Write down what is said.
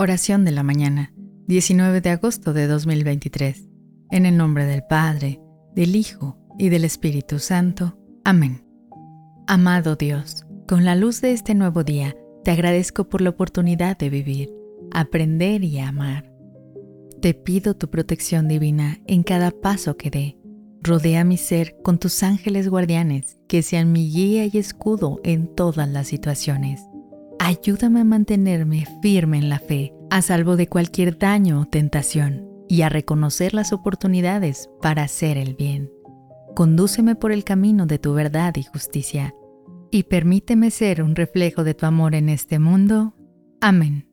Oración de la mañana, 19 de agosto de 2023. En el nombre del Padre, del Hijo y del Espíritu Santo. Amén. Amado Dios, con la luz de este nuevo día, te agradezco por la oportunidad de vivir, aprender y amar. Te pido tu protección divina en cada paso que dé. Rodea mi ser con tus ángeles guardianes, que sean mi guía y escudo en todas las situaciones ayúdame a mantenerme firme en la fe, a salvo de cualquier daño o tentación, y a reconocer las oportunidades para hacer el bien. Condúceme por el camino de tu verdad y justicia, y permíteme ser un reflejo de tu amor en este mundo. Amén.